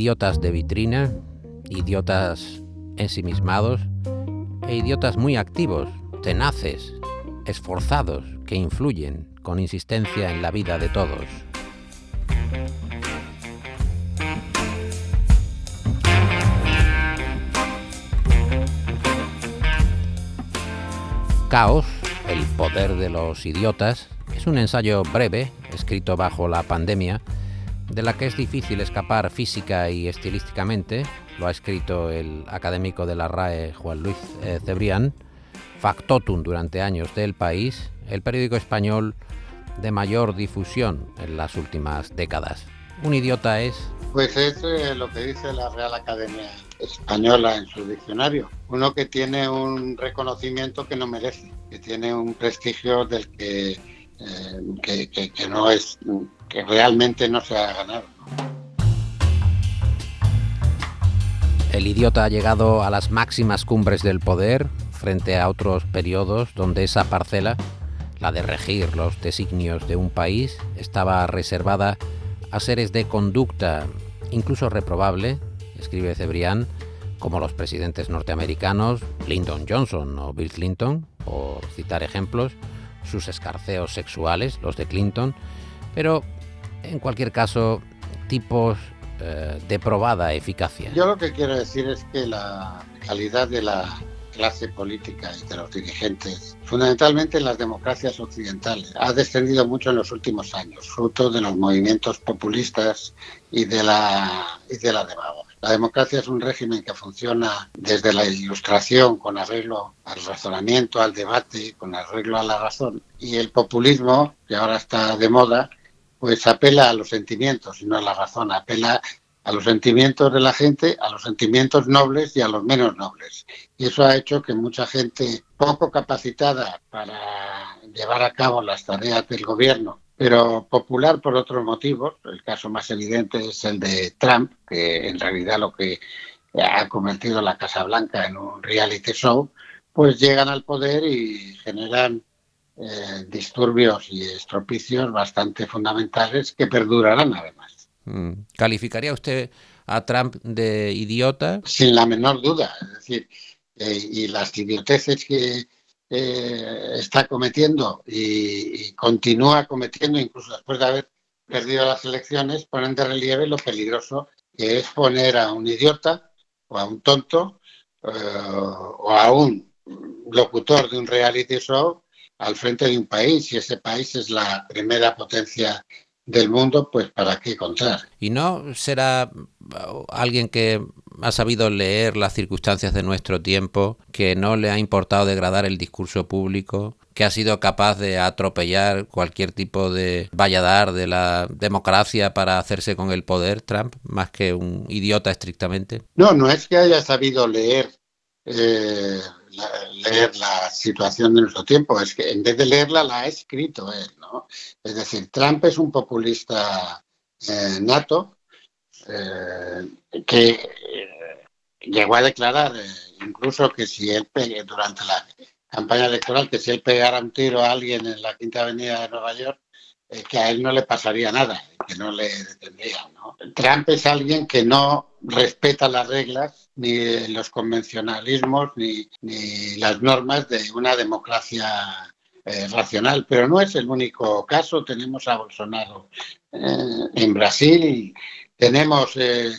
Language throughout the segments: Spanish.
idiotas de vitrina, idiotas ensimismados e idiotas muy activos, tenaces, esforzados, que influyen con insistencia en la vida de todos. Caos, el poder de los idiotas, es un ensayo breve, escrito bajo la pandemia, de la que es difícil escapar física y estilísticamente, lo ha escrito el académico de la RAE Juan Luis eh, Cebrián, factotum durante años del país, el periódico español de mayor difusión en las últimas décadas. Un idiota es... Pues es eh, lo que dice la Real Academia Española en su diccionario. Uno que tiene un reconocimiento que no merece, que tiene un prestigio del que, eh, que, no es, que realmente no se ha ganado. El idiota ha llegado a las máximas cumbres del poder frente a otros periodos donde esa parcela, la de regir los designios de un país, estaba reservada a seres de conducta incluso reprobable, escribe Cebrián, como los presidentes norteamericanos Lyndon Johnson o Bill Clinton, por citar ejemplos, sus escarceos sexuales, los de Clinton, pero en cualquier caso, tipos eh, de probada eficacia. Yo lo que quiero decir es que la calidad de la clase política y de los dirigentes, fundamentalmente en las democracias occidentales, ha descendido mucho en los últimos años, fruto de los movimientos populistas y de la, y de la demagogia. La democracia es un régimen que funciona desde la ilustración, con arreglo al razonamiento, al debate, con arreglo a la razón. Y el populismo, que ahora está de moda, pues apela a los sentimientos y no a la razón, apela a los sentimientos de la gente, a los sentimientos nobles y a los menos nobles. Y eso ha hecho que mucha gente poco capacitada para llevar a cabo las tareas del gobierno, pero popular por otros motivos, el caso más evidente es el de Trump, que en realidad lo que ha convertido la Casa Blanca en un reality show, pues llegan al poder y generan eh, disturbios y estropicios bastante fundamentales que perdurarán además. Mm. ¿Calificaría usted a Trump de idiota? Sin la menor duda. Es decir, eh, y las idioteces que eh, está cometiendo y, continúa cometiendo, incluso después de haber perdido las elecciones, ponen de relieve lo peligroso que es poner a un idiota o a un tonto eh, o a un locutor de un reality show al frente de un país y ese país es la primera potencia del mundo, pues para qué contar. ¿Y no será uh, alguien que ha sabido leer las circunstancias de nuestro tiempo, que no le ha importado degradar el discurso público, que ha sido capaz de atropellar cualquier tipo de valladar de la democracia para hacerse con el poder, Trump, más que un idiota estrictamente? No, no es que haya sabido leer eh, leer la situación de nuestro tiempo, es que en vez de leerla la ha escrito él, ¿no? Es decir, Trump es un populista eh, nato eh, que llegó a declarar incluso que si él durante la campaña electoral que si él pegara un tiro a alguien en la Quinta Avenida de Nueva York que a él no le pasaría nada, que no le detendría. ¿no? Trump es alguien que no respeta las reglas ni los convencionalismos ni, ni las normas de una democracia eh, racional, pero no es el único caso. Tenemos a Bolsonaro eh, en Brasil, tenemos eh,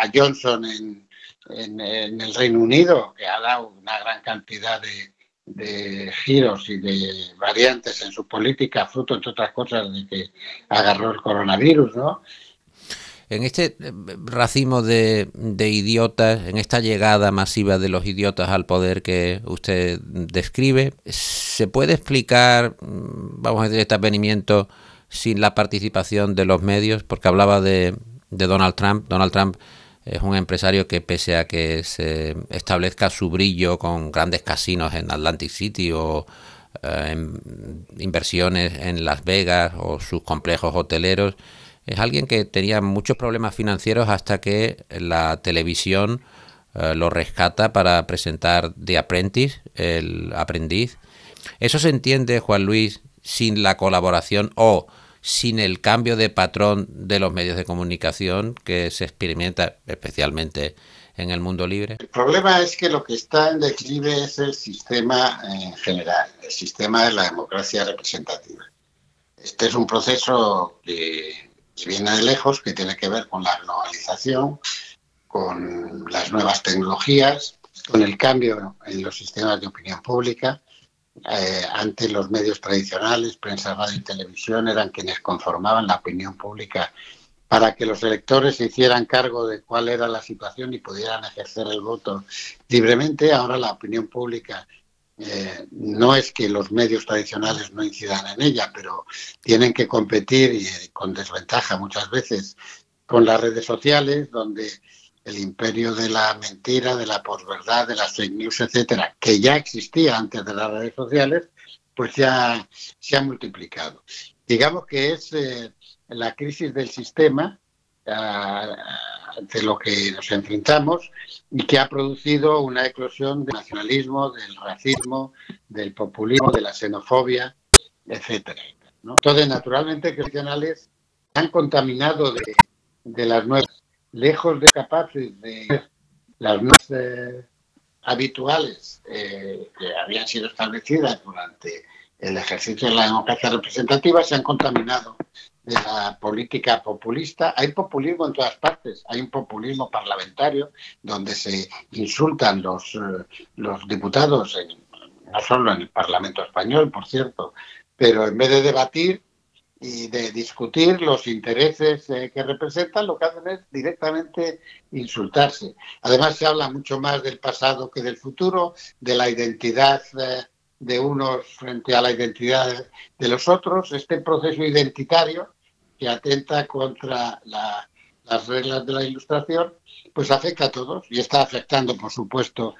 a Johnson en, en, el Reino Unido, que ha dado una gran cantidad de, de giros y de variantes en su política, fruto, entre otras cosas, de que agarró el coronavirus, ¿no? En este eh, racimo de, idiotas, en esta llegada masiva de los idiotas al poder que usted describe, ¿se puede explicar, mm, vamos a decir, este advenimiento sin la participación de los medios? Porque hablaba de, Donald Trump. Donald Trump es un empresario que pese a que se establezca su brillo con grandes casinos en Atlantic City o eh, en inversiones en Las Vegas o sus complejos hoteleros, es alguien que tenía muchos problemas financieros hasta que la televisión eh, lo rescata para presentar The Apprentice, el aprendiz. Eso se entiende, Juan Luis, sin la colaboración o sin el cambio de patrón de los medios de comunicación que se experimenta especialmente en el mundo libre? El problema es que lo que está en declive es el sistema en general, el sistema de la democracia representativa. Este es un proceso que, viene de lejos, que tiene que ver con la globalización, con las nuevas tecnologías, con el cambio en los sistemas de opinión pública. Eh, antes los medios tradicionales, prensa, radio y televisión, eran quienes conformaban la opinión pública para que los electores se hicieran cargo de cuál era la situación y pudieran ejercer el voto libremente. Ahora la opinión pública eh, no es que los medios tradicionales no incidan en ella, pero tienen que competir y eh, con desventaja muchas veces con las redes sociales, donde el imperio de la mentira, de la posverdad, de las fake news, etcétera, que ya existía antes de las redes sociales, pues ya se ha multiplicado. Digamos que es eh, la crisis del sistema de lo que nos enfrentamos y que ha producido una eclosión del nacionalismo, del racismo, del populismo, de la xenofobia, etcétera. Entonces, naturalmente, cristianales han contaminado de, las nuevas, lejos de capaces de las nuevas eh, habituales eh, que habían sido establecidas durante el ejercicio de la democracia representativa, se han contaminado de la política populista. Hay populismo en todas partes. Hay un populismo parlamentario donde se insultan los, eh, los diputados, no solo en el Parlamento español, por cierto, pero en vez de debatir y de discutir los intereses eh, que representan, lo que hacen es directamente insultarse. Además, se habla mucho más del pasado que del futuro, de la identidad. De unos frente a la identidad de los otros, este proceso identitario que atenta contra las reglas de la ilustración, pues afecta a todos y está afectando, por supuesto,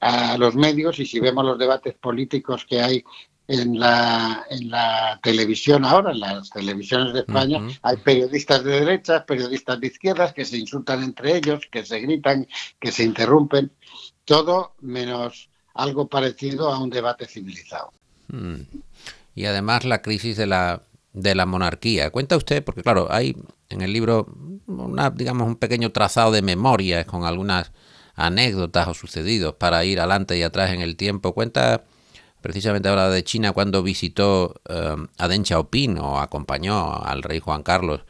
a los medios. Y si vemos los debates políticos que hay en la, en la televisión ahora, en las televisiones de España, hay periodistas de derechas, periodistas de izquierdas que se insultan entre ellos, que se gritan, que se interrumpen, todo menos algo parecido a un debate civilizado. Mm. Y además la crisis de la, de la monarquía. Cuenta usted, porque claro, hay en el libro una, digamos, un pequeño trazado de memorias con algunas anécdotas o sucedidos para ir adelante y atrás en el tiempo. Cuenta precisamente ahora de China cuando visitó eh, a Deng Xiaoping o acompañó al rey Juan Carlos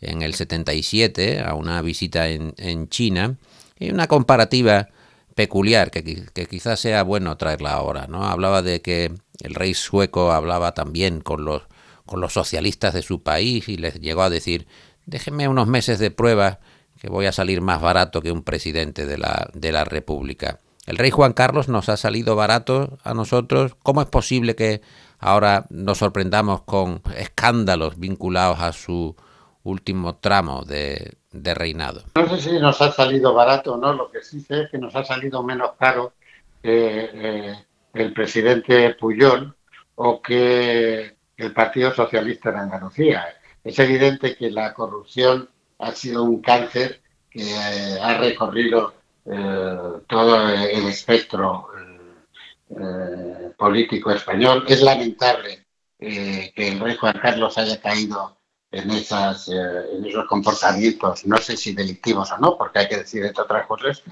en el 77 a una visita en, en China y una comparativa peculiar que, que, quizás sea bueno traerla ahora, ¿no? Hablaba de que el rey sueco hablaba también con los con los socialistas de su país y les llegó a decir, déjenme unos meses de prueba que voy a salir más barato que un presidente de la, de la República. El rey Juan Carlos nos ha salido barato a nosotros. ¿Cómo es posible que ahora nos sorprendamos con escándalos vinculados a su último tramo de, de reinado? No sé si nos ha salido barato o no, lo que sí sé es que nos ha salido menos caro que eh, el presidente Puyol o que el Partido Socialista en Andalucía. Es evidente que la corrupción ha sido un cáncer que eh, ha recorrido eh, todo el espectro eh, político español. Es lamentable que el rey Juan Carlos haya caído en, esas, en esos comportamientos, no sé si delictivos o no, porque hay que decir entre otras cosas,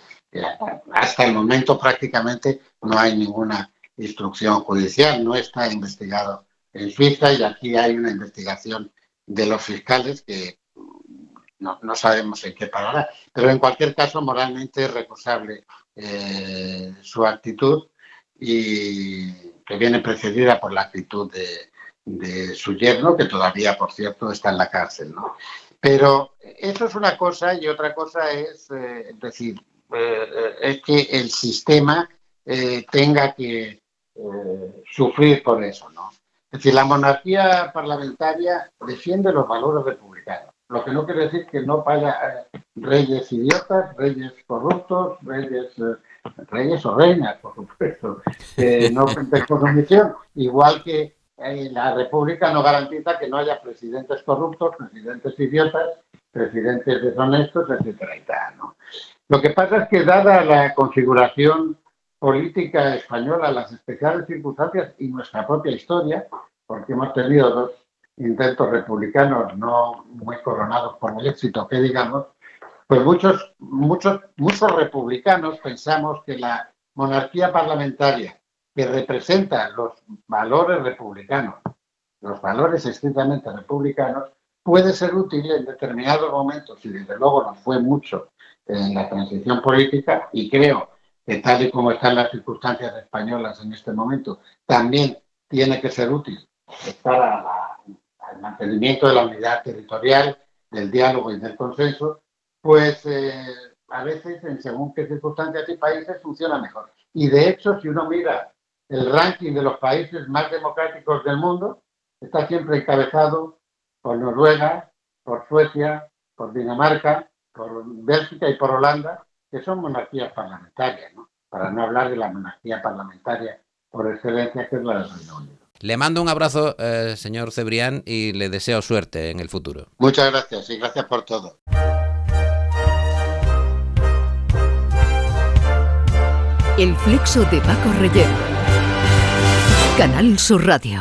hasta el momento prácticamente no hay ninguna instrucción judicial, no está investigado en Suiza y aquí hay una investigación de los fiscales que no, sabemos en qué parará. Pero en cualquier caso, moralmente es recusable eh, su actitud y que viene precedida por la actitud de, su yerno, que todavía, por cierto, está en la cárcel. ¿no? Pero eso es una cosa y otra cosa es, eh, decir, eh, es que el sistema tenga que sufrir por eso, ¿no? Es decir, la monarquía parlamentaria defiende los valores republicanos, lo que no quiere decir que no haya eh, reyes idiotas, reyes corruptos, reyes, eh, reyes o reinas, por supuesto, que no omisión, igual que eh, la república no garantiza que no haya presidentes corruptos, presidentes idiotas, presidentes deshonestos, etcétera y tal, ¿no? Lo que pasa es que dada la configuración política española, las especiales circunstancias y nuestra propia historia, porque hemos tenido dos intentos republicanos no muy coronados por el éxito que digamos, pues muchos, muchos, muchos republicanos pensamos que la monarquía parlamentaria que representa los valores republicanos, los valores estrictamente republicanos, puede ser útil en determinados momentos y desde luego no fue mucho en la transición política y creo que tal y como están las circunstancias españolas en este momento, también tiene que ser útil para el mantenimiento de la unidad territorial, del diálogo y del consenso, pues eh, a veces en según qué circunstancias y países funciona mejor. Y de hecho, si uno mira el ranking de los países más democráticos del mundo, está siempre encabezado por Noruega, por Suecia, por Dinamarca, por Bélgica y por Holanda, que son monarquías parlamentarias, ¿no? para no hablar de la monarquía parlamentaria por excelencia que es la del Reino Unido. Le mando un abrazo, eh, señor Cebrián, y le deseo suerte en el futuro. Muchas gracias y gracias por todo. El flexo de Paco Reyero. Canal Sur Radio.